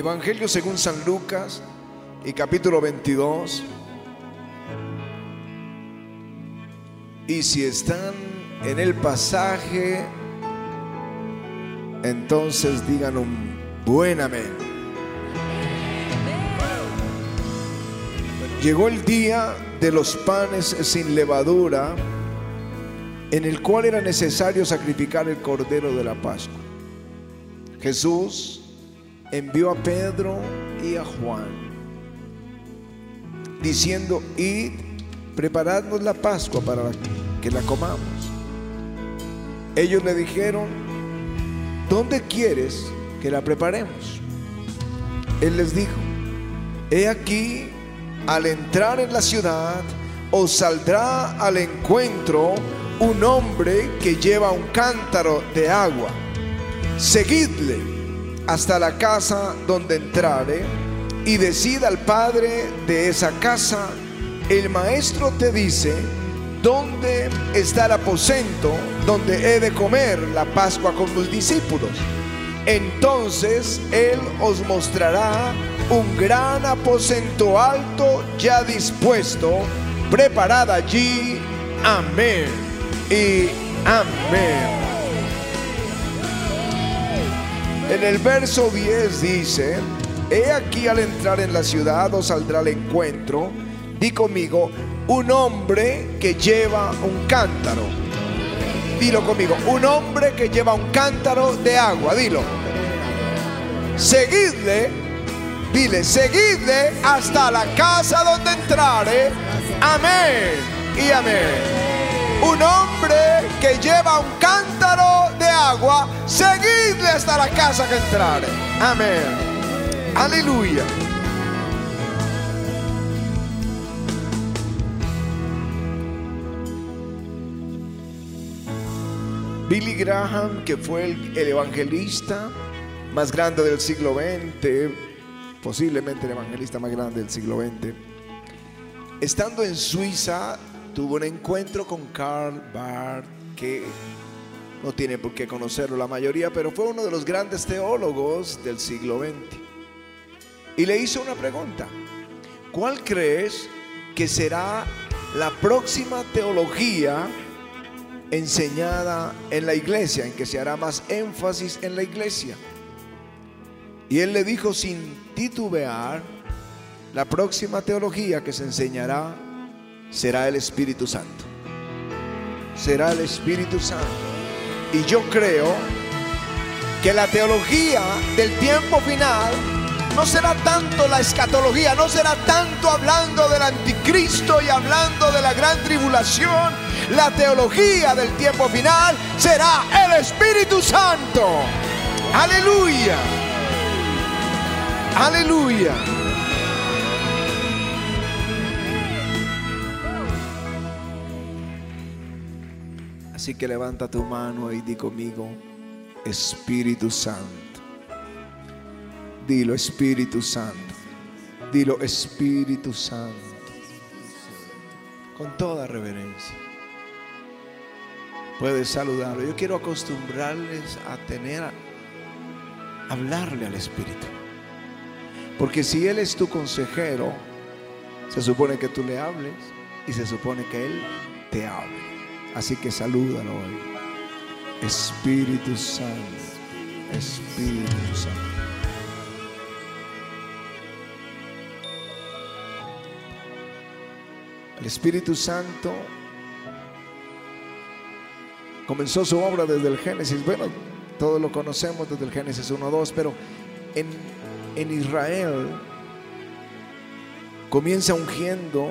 Evangelio según San Lucas y capítulo 22. Y si están en el pasaje, entonces digan un buen amén. Llegó el día de los panes sin levadura, en el cual era necesario sacrificar el cordero de la Pascua. Jesús envió a Pedro y a Juan, diciendo, id, preparadnos la Pascua para que la comamos. Ellos le dijeron, ¿dónde quieres que la preparemos? Él les dijo, he aquí, al entrar en la ciudad, os saldrá al encuentro un hombre que lleva un cántaro de agua. Seguidle hasta la casa donde entrare y decida al padre de esa casa, el maestro te dice, ¿dónde está el aposento donde he de comer la Pascua con los discípulos? Entonces Él os mostrará un gran aposento alto ya dispuesto, preparada allí. Amén y amén. En el verso 10 dice, he aquí al entrar en la ciudad os saldrá al encuentro, di conmigo, un hombre que lleva un cántaro. Dilo conmigo, un hombre que lleva un cántaro de agua, dilo. Seguidle, dile, seguidle hasta la casa donde entrare. Amén y amén un hombre que lleva un cántaro de agua, seguidle hasta la casa que entrare. Amén. Aleluya. Billy Graham, que fue el, el, evangelista más grande del siglo XX, posiblemente el evangelista más grande del siglo XX, estando en Suiza, tuvo un encuentro con Karl Barth, que no tiene por qué conocerlo la mayoría, pero fue uno de los grandes teólogos del siglo XX. Y le hizo una pregunta. ¿Cuál crees que será la próxima teología enseñada en la iglesia, en que se hará más énfasis en la iglesia? Y él le dijo sin titubear, la próxima teología que se enseñará será el Espíritu Santo. Será el Espíritu Santo. Y yo creo que la teología del tiempo final no será tanto la escatología, no será tanto hablando del anticristo y hablando de la gran tribulación. La teología del tiempo final será el Espíritu Santo. Aleluya. Aleluya. Así que levanta tu mano y di conmigo, Espíritu Santo. Dilo, Espíritu Santo. Dilo, Espíritu Santo. Con toda reverencia. Puedes saludarlo. Yo quiero acostumbrarles a tener, a hablarle al Espíritu. Porque si Él es tu consejero, se supone que tú le hables y se supone que Él te hable. Así que salúdalo hoy. Espíritu Santo, Espíritu Santo. El Espíritu Santo comenzó su obra desde el Génesis. Bueno, todos lo conocemos desde el Génesis 1-2, pero en, en Israel comienza ungiendo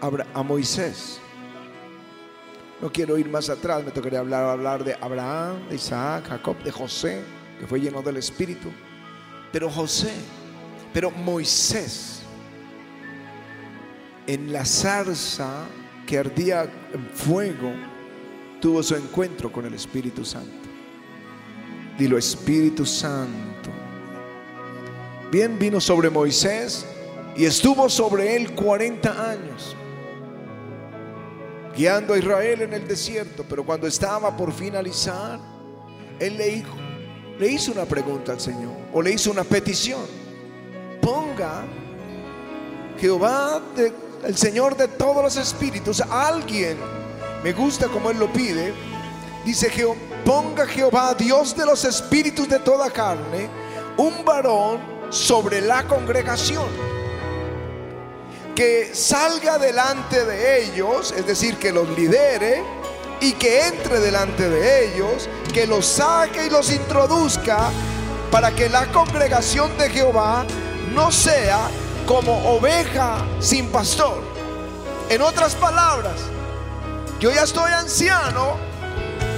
a, a Moisés. No quiero ir más atrás, me tocaría hablar, hablar de Abraham, de Isaac, Jacob, de José, que fue lleno del Espíritu. Pero José, pero Moisés, en la zarza que ardía en fuego, tuvo su encuentro con el Espíritu Santo. Dilo, Espíritu Santo. Bien vino sobre Moisés y estuvo sobre él 40 años guiando a Israel en el desierto, pero cuando estaba por finalizar, Él le dijo, le hizo una pregunta al Señor o le hizo una petición. Ponga Jehová, el Señor de todos los espíritus, alguien, me gusta como él lo pide, dice ponga Jehová, Dios de los espíritus de toda carne, un varón sobre la congregación que salga delante de ellos, es decir, que los lidere y que entre delante de ellos, que los saque y los introduzca para que la congregación de Jehová no sea como oveja sin pastor. En otras palabras, yo ya estoy anciano,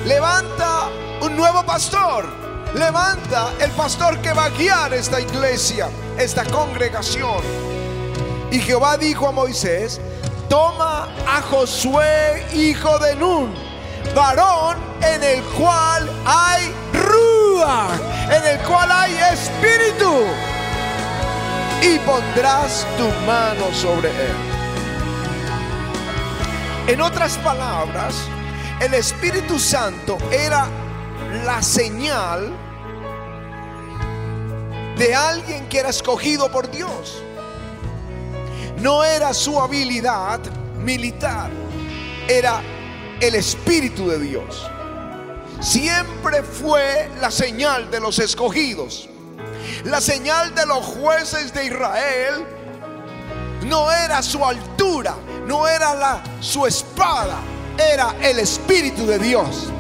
levanta un nuevo pastor, levanta el pastor que va a guiar esta iglesia, esta congregación. Y Jehová dijo a Moisés, toma a Josué, hijo de Nun, varón en el cual hay rúa, en el cual hay espíritu, y pondrás tu mano sobre él. En otras palabras, el Espíritu Santo era la señal de alguien que era escogido por Dios. No era su habilidad militar, era el Espíritu de Dios. Siempre fue la señal de los escogidos. La señal de los jueces de Israel no era su altura, no era la, su espada, era el Espíritu de Dios.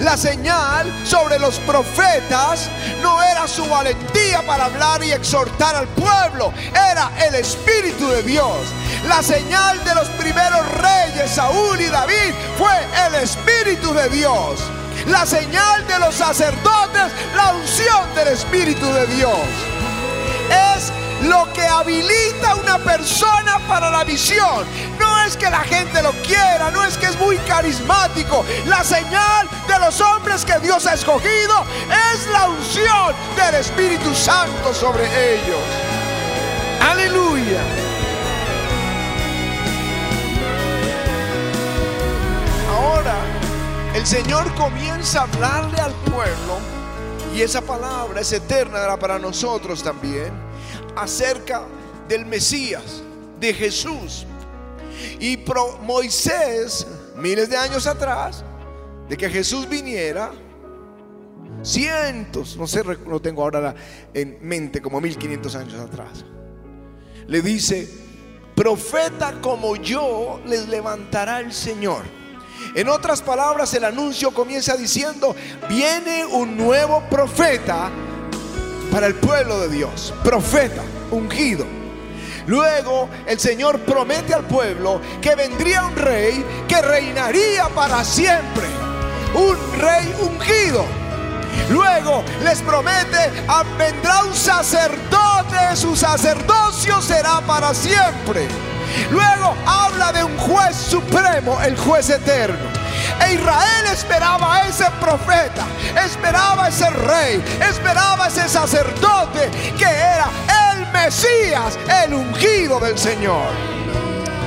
La señal sobre los profetas no era su valentía para hablar y exhortar al pueblo, era el Espíritu de Dios. La señal de los primeros reyes, Saúl y David, fue el Espíritu de Dios. La señal de los sacerdotes, la unción del Espíritu de Dios. Es lo que habilita a una persona para la visión. No es que la gente lo quiera, no es que es muy carismático. La señal de los hombres que Dios ha escogido es la unción del Espíritu Santo sobre ellos. Aleluya. Ahora el Señor comienza a hablarle al pueblo y esa palabra es eterna para nosotros también acerca del Mesías, de Jesús. Y Moisés, miles de años atrás, de que Jesús viniera, cientos, no sé, no tengo ahora en mente, como 1500 años atrás, le dice, profeta como yo les levantará el Señor. En otras palabras, el anuncio comienza diciendo, viene un nuevo profeta para el pueblo de Dios, profeta, ungido. Luego el Señor promete al pueblo que vendría un rey que reinaría para siempre. Un rey ungido. Luego les promete, vendrá un sacerdote, su sacerdocio será para siempre. Luego habla de un juez supremo, el juez eterno. E Israel esperaba a ese profeta, esperaba a ese rey, esperaba a ese sacerdote que era el Mesías, el ungido del Señor.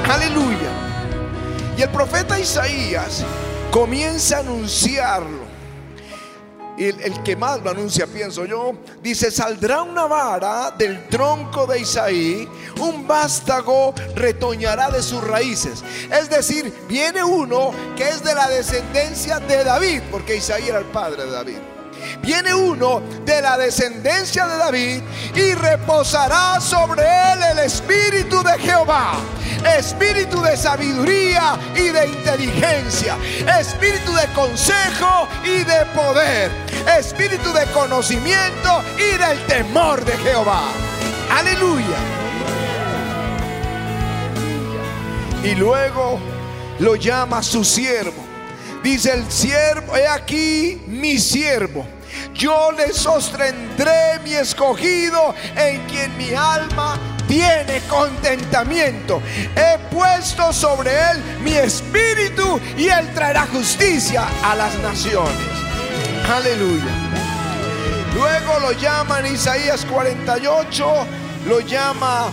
Aleluya. Y el profeta Isaías comienza a anunciarlo el, que más lo anuncia, pienso yo, dice, saldrá una vara del tronco de Isaí, un vástago retoñará de sus raíces. Es decir, viene uno que es de la descendencia de David, porque Isaí era el padre de David. Viene uno de la descendencia de David y reposará sobre él el espíritu de Jehová espíritu de sabiduría y de inteligencia, espíritu de consejo y de poder, espíritu de conocimiento y del temor de Jehová. Aleluya. Y luego lo llama su siervo. Dice el siervo, he aquí mi siervo. Yo le sostendré mi escogido en quien mi alma tiene contentamiento. He puesto sobre él mi espíritu y él traerá justicia a las naciones. Aleluya. Luego lo llaman Isaías 48, lo llama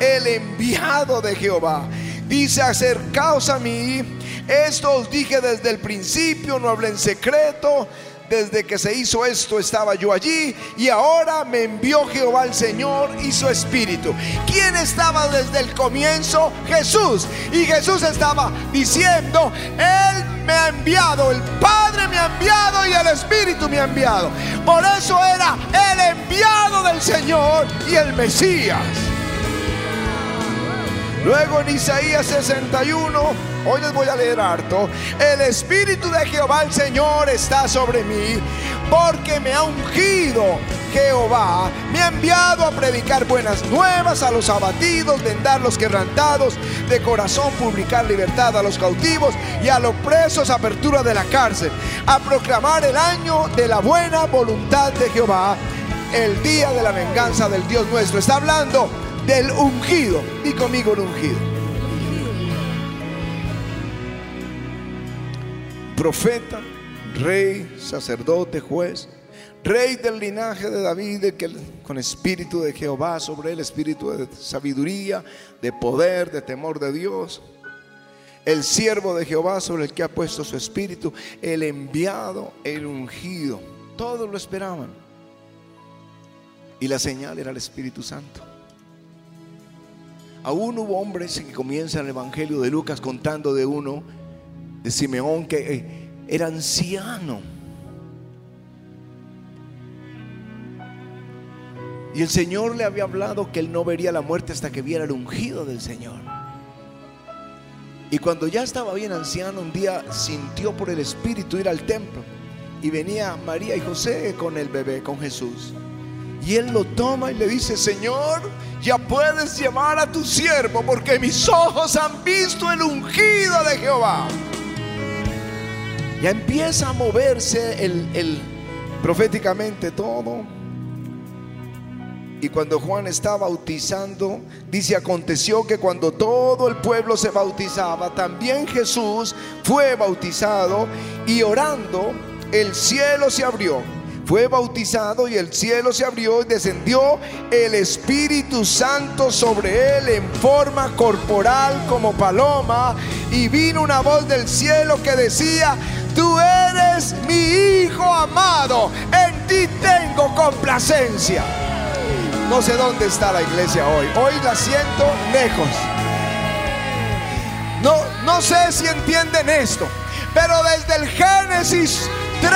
el enviado de Jehová. Dice, acercaos a mí. Esto os dije desde el principio, no hablé en secreto. Desde que se hizo esto estaba yo allí y ahora me envió Jehová el Señor y su Espíritu. ¿Quién estaba desde el comienzo? Jesús. Y Jesús estaba diciendo, Él me ha enviado, el Padre me ha enviado y el Espíritu me ha enviado. Por eso era el enviado del Señor y el Mesías. Luego en Isaías 61, hoy les voy a leer harto, el Espíritu de Jehová el Señor está sobre mí, porque me ha ungido Jehová, me ha enviado a predicar buenas nuevas a los abatidos, vendar los quebrantados de corazón, publicar libertad a los cautivos y a los presos apertura de la cárcel, a proclamar el año de la buena voluntad de Jehová, el día de la venganza del Dios nuestro. Está hablando del ungido. Y conmigo el ungido. Profeta, rey, sacerdote, juez, rey del linaje de David, que, con espíritu de Jehová sobre él, espíritu de sabiduría, de poder, de temor de Dios. El siervo de Jehová sobre el que ha puesto su espíritu, el enviado, el ungido. Todos lo esperaban. Y la señal era el Espíritu Santo. Aún hubo hombres que comienzan el Evangelio de Lucas contando de uno, de Simeón, que eh, era anciano. Y el Señor le había hablado que él no vería la muerte hasta que viera el ungido del Señor. Y cuando ya estaba bien anciano, un día sintió por el Espíritu ir al templo. Y venía María y José con el bebé, con Jesús. Y él lo toma y le dice, Señor, ya puedes llevar a tu siervo porque mis ojos han visto el ungido de Jehová. Ya empieza a moverse el, proféticamente todo. Y cuando Juan está bautizando, dice, aconteció que cuando todo el pueblo se bautizaba, también Jesús fue bautizado y orando, el cielo se abrió fue bautizado y el cielo se abrió y descendió el Espíritu Santo sobre él en forma corporal como paloma y vino una voz del cielo que decía, mi Hijo amado, en ti tengo complacencia. No sé dónde está la iglesia hoy, hoy la siento lejos. No, no sé si entienden esto, pero desde el Génesis 3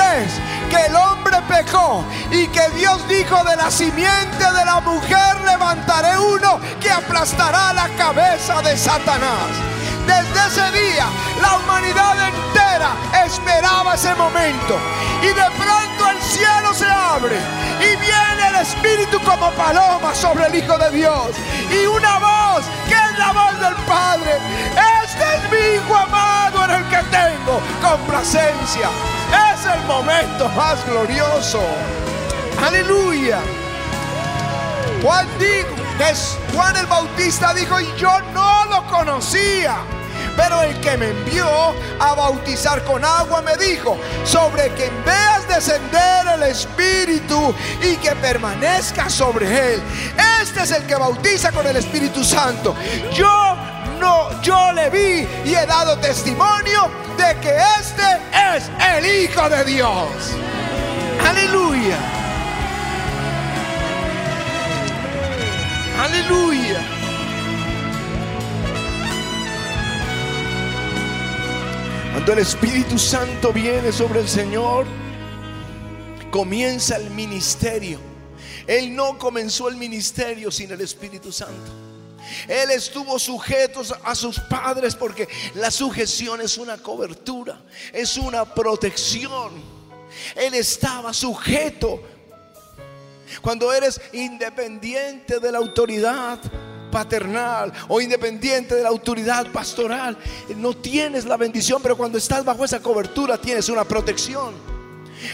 que el hombre pecó y que Dios dijo de la simiente de la mujer levantaré uno que aplastará la cabeza de Satanás. Desde ese día la humanidad entera esperaba ese momento y de pronto el cielo se abre y viene el Espíritu como paloma sobre el Hijo de Dios y una voz que es la voz del Padre. Este es mi Hijo amado en el que tengo complacencia. Es el momento más glorioso. Aleluya. Juan dijo, Juan el Bautista dijo, y yo no lo conocía. Pero el que me envió a bautizar con agua me dijo, sobre quien veas descender el Espíritu y que permanezca sobre él. Este es el que bautiza con el Espíritu Santo. Yo no, yo le vi y he dado testimonio de que este es el Hijo de Dios. Aleluya. Aleluya. Cuando el Espíritu Santo viene sobre el Señor, comienza el ministerio. Él no comenzó el ministerio sin el Espíritu Santo. Él estuvo sujeto a sus padres porque la sujeción es una cobertura, es una protección. Él estaba sujeto. Cuando eres independiente de la autoridad paternal o independiente de la autoridad pastoral, no tienes la bendición, pero cuando estás bajo esa cobertura tienes una protección.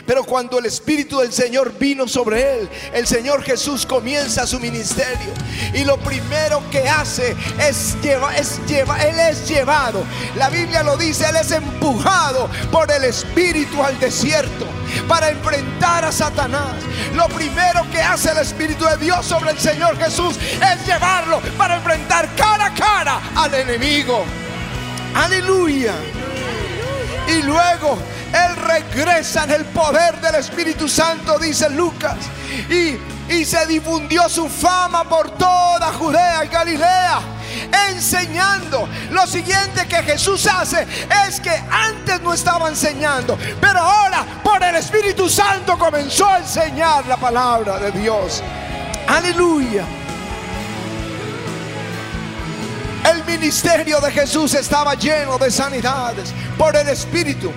Pero cuando el Espíritu del Señor vino sobre él, el Señor Jesús comienza su ministerio. Y lo primero que hace es llevar, es lleva, Él es llevado. La Biblia lo dice, Él es empujado por el Espíritu al desierto para enfrentar a Satanás. Lo primero que hace el Espíritu de Dios sobre el Señor Jesús es llevarlo para enfrentar cara a cara al enemigo. Aleluya. Y luego Él regresa en el poder del Espíritu Santo, dice Lucas. Y, y se difundió su fama por toda Judea y Galilea enseñando. Lo siguiente que Jesús hace es que antes no estaba enseñando, pero ahora por el Espíritu Santo comenzó a enseñar la palabra de Dios. Aleluya. El ministerio de Jesús estaba lleno de sanidades por el Espíritu.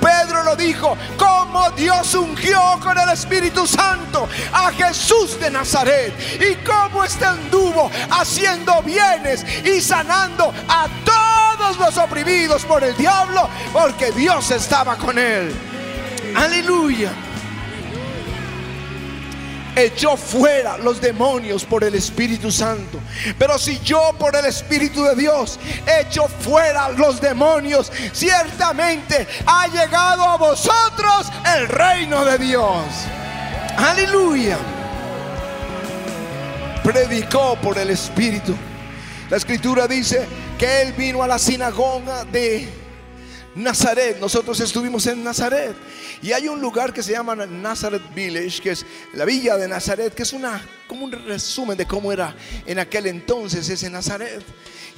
Pedro lo dijo, como Dios ungió con el Espíritu Santo a Jesús de Nazaret y cómo este anduvo haciendo bienes y sanando a todos los oprimidos por el diablo, porque Dios estaba con él. Aleluya echó fuera los demonios por el Espíritu Santo. Pero si yo por el Espíritu de Dios echo fuera los demonios, ciertamente ha llegado a vosotros el reino de Dios. Aleluya. Predicó por el Espíritu. La escritura dice que él vino a la sinagoga de Nazaret, nosotros estuvimos en Nazaret y hay un lugar que se llama Nazareth Village, que es la villa de Nazaret, que es una como un resumen de cómo era en aquel entonces ese Nazaret.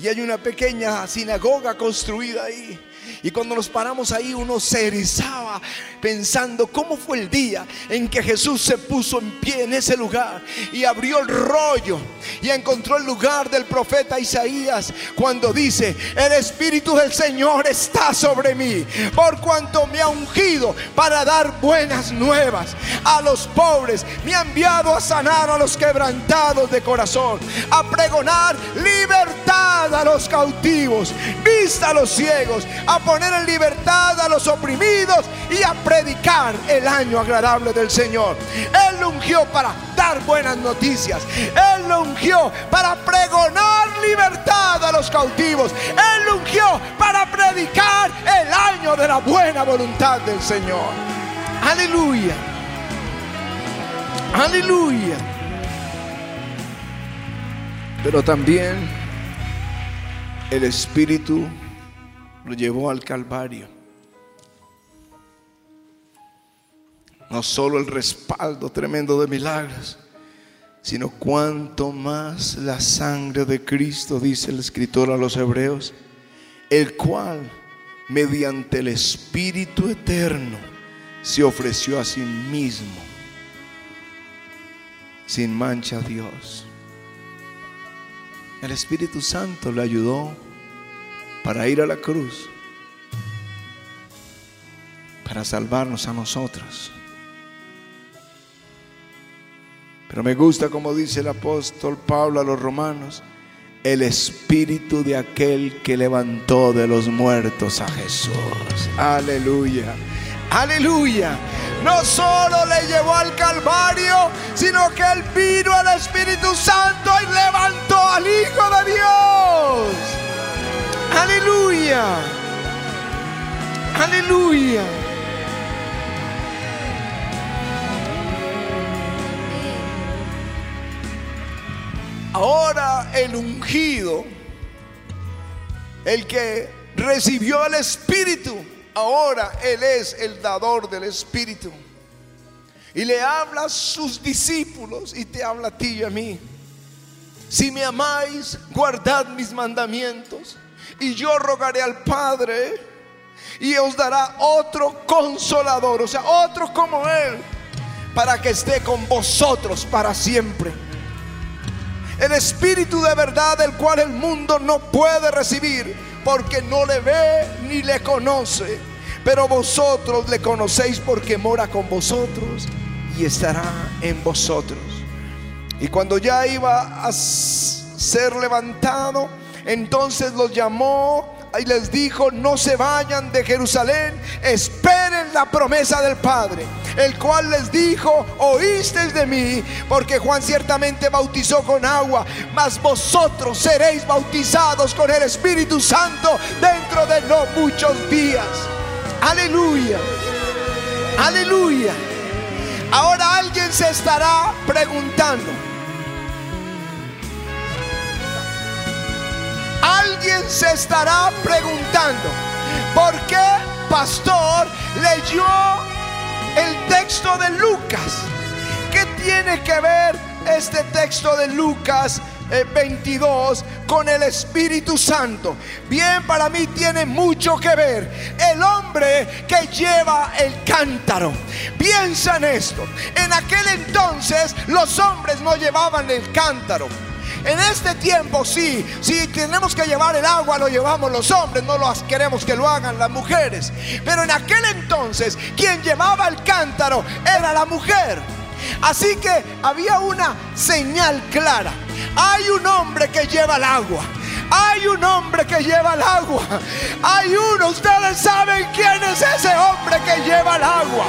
Y hay una pequeña sinagoga construida ahí. Y cuando nos paramos ahí uno se erizaba pensando cómo fue el día en que Jesús se puso en pie en ese lugar y abrió el rollo y encontró el lugar del profeta Isaías cuando dice, el Espíritu del Señor está sobre mí por cuanto me ha ungido para dar buenas nuevas a los pobres, me ha enviado a sanar a los quebrantados de corazón, a pregonar libertad a los cautivos, vista a los ciegos, poner en libertad a los oprimidos y a predicar el año agradable del Señor. Él ungió para dar buenas noticias. Él ungió para pregonar libertad a los cautivos. Él ungió para predicar el año de la buena voluntad del Señor. Aleluya. Aleluya. Pero también el Espíritu lo llevó al Calvario. No solo el respaldo tremendo de milagros, sino cuanto más la sangre de Cristo, dice el escritor a los hebreos, el cual mediante el Espíritu eterno se ofreció a sí mismo, sin mancha a Dios. El Espíritu Santo le ayudó para ir a la cruz, para salvarnos a nosotros. Pero me gusta como dice el apóstol Pablo a los romanos, el espíritu de aquel que levantó de los muertos a Jesús. Aleluya. Aleluya. No solo le llevó al Calvario, sino que él vino al Espíritu Santo y levantó Ahora el ungido, el que recibió el Espíritu, ahora Él es el dador del Espíritu. Y le habla a sus discípulos y te habla a ti y a mí. Si me amáis, guardad mis mandamientos. Y yo rogaré al Padre y os dará otro consolador, o sea, otro como Él, para que esté con vosotros para siempre. El Espíritu de verdad, el cual el mundo no puede recibir, porque no le ve ni le conoce. Pero vosotros le conocéis porque mora con vosotros y estará en vosotros. Y cuando ya iba a ser levantado, entonces los llamó y les dijo, no se vayan de Jerusalén, esperen la promesa del Padre, el cual les dijo, oísteis de mí, porque Juan ciertamente bautizó con agua, mas vosotros seréis bautizados con el Espíritu Santo dentro de no muchos días. Aleluya, aleluya. Ahora alguien se estará preguntando, Alguien se estará preguntando, ¿por qué pastor leyó el texto de Lucas. ¿Qué tiene que ver este texto de Lucas 22 eh, con el Espíritu Santo. Bien, para mí tiene mucho que ver. El hombre que lleva el cántaro. Piensa en esto. En aquel entonces los hombres no llevaban el cántaro. En este tiempo sí, si tenemos que llevar el agua, lo llevamos los hombres, no lo queremos que lo hagan las mujeres. Pero en aquel entonces, quien llevaba el cántaro era la mujer. Así que había una señal clara. Hay un hombre que lleva el agua. Hay un hombre que lleva el agua. Hay uno, ustedes saben quién es ese hombre que lleva el agua.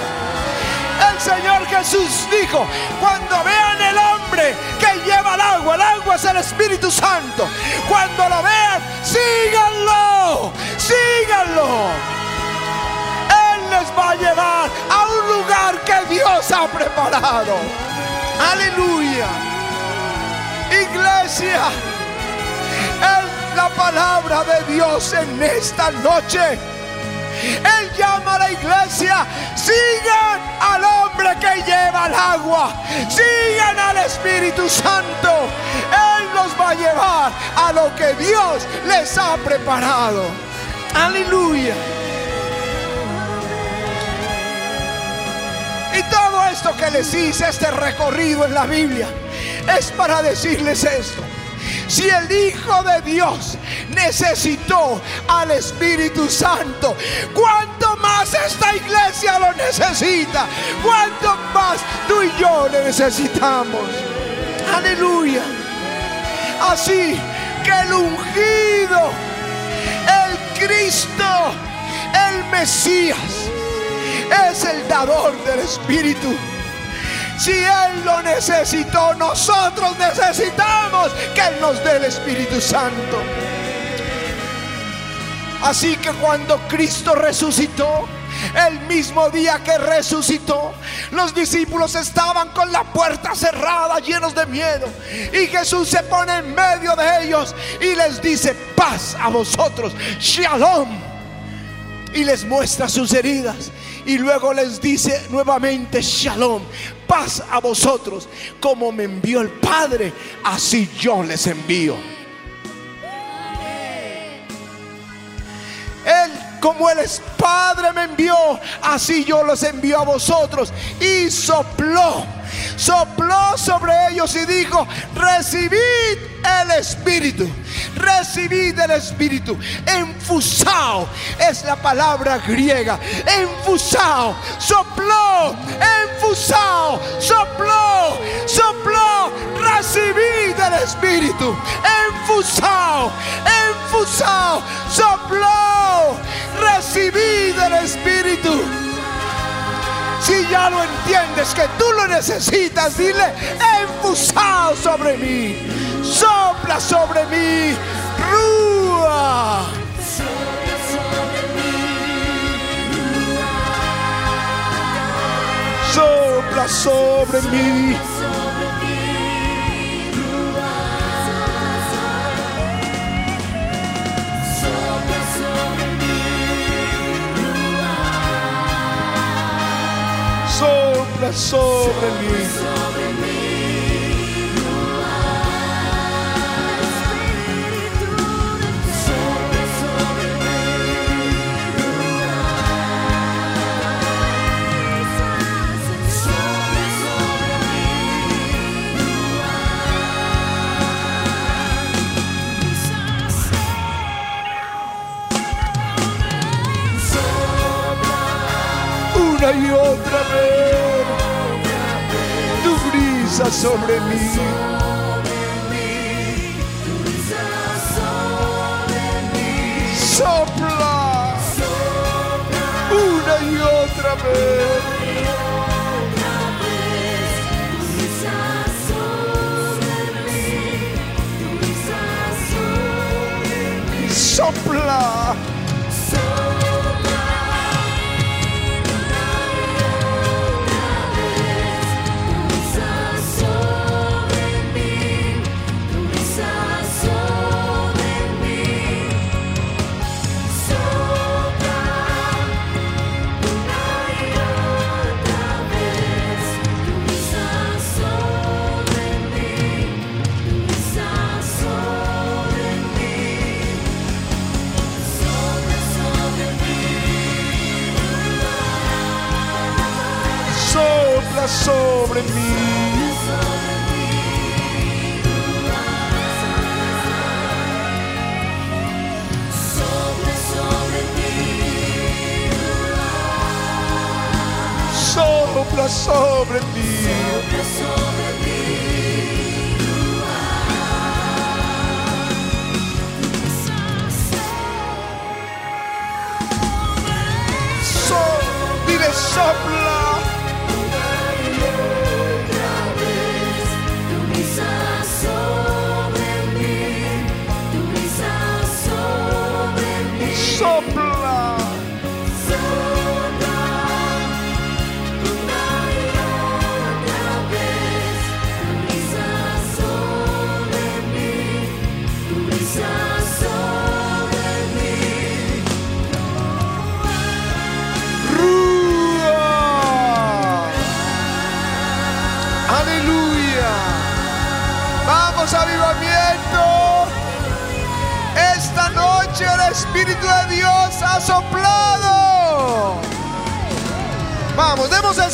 El Señor Jesús dijo, cuando vean el hombre que lleva el agua, el agua es el Espíritu Santo. Cuando lo vean, síganlo, síganlo. Él les va a llevar a un lugar que Dios ha preparado. Aleluya. Iglesia, es la palabra de Dios en esta noche. Él llama a la iglesia, sigan al hombre que lleva el agua, sigan al Espíritu Santo. Él los va a llevar a lo que Dios les ha preparado. Aleluya. Y todo esto que les hice, este recorrido en la Biblia, es para decirles esto. Si el Hijo de Dios necesitó al Espíritu Santo, ¿cuánto más esta iglesia lo necesita? ¿Cuánto más tú y yo le necesitamos? Aleluya. Así que el ungido, el Cristo, el Mesías, es el dador del Espíritu. Si Él lo necesitó, nosotros necesitamos que Él nos dé el Espíritu Santo. Así que cuando Cristo resucitó, el mismo día que resucitó, los discípulos estaban con la puerta cerrada, llenos de miedo. Y Jesús se pone en medio de ellos y les dice, paz a vosotros, shalom. Y les muestra sus heridas. Y luego les dice nuevamente, shalom, paz a vosotros. Como me envió el Padre, así yo les envío. Él, como es Padre, me envió, así yo los envío a vosotros. Y sopló, sopló sobre ellos y dijo, recibid el Espíritu. Recibid el Espíritu. Enfusao es la palabra griega. Enfusao. Sopló. Enfusao. Sopló. Sopló. Recibid el Espíritu. Enfusao. Enfusao. Sopló. Recibid el Espíritu. Si ya lo entiendes que tú lo necesitas, dile, enfusado sobre mí, sopla sobre mí, rúa. Sopla sobre mí. Sobre mí. y otra vez. Tu brisa sobre mí. Sopla una y otra vez. Sopla. Sopla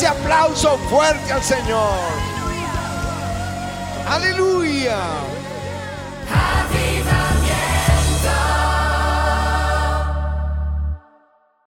ese aplauso fuerte al Señor. Aleluya.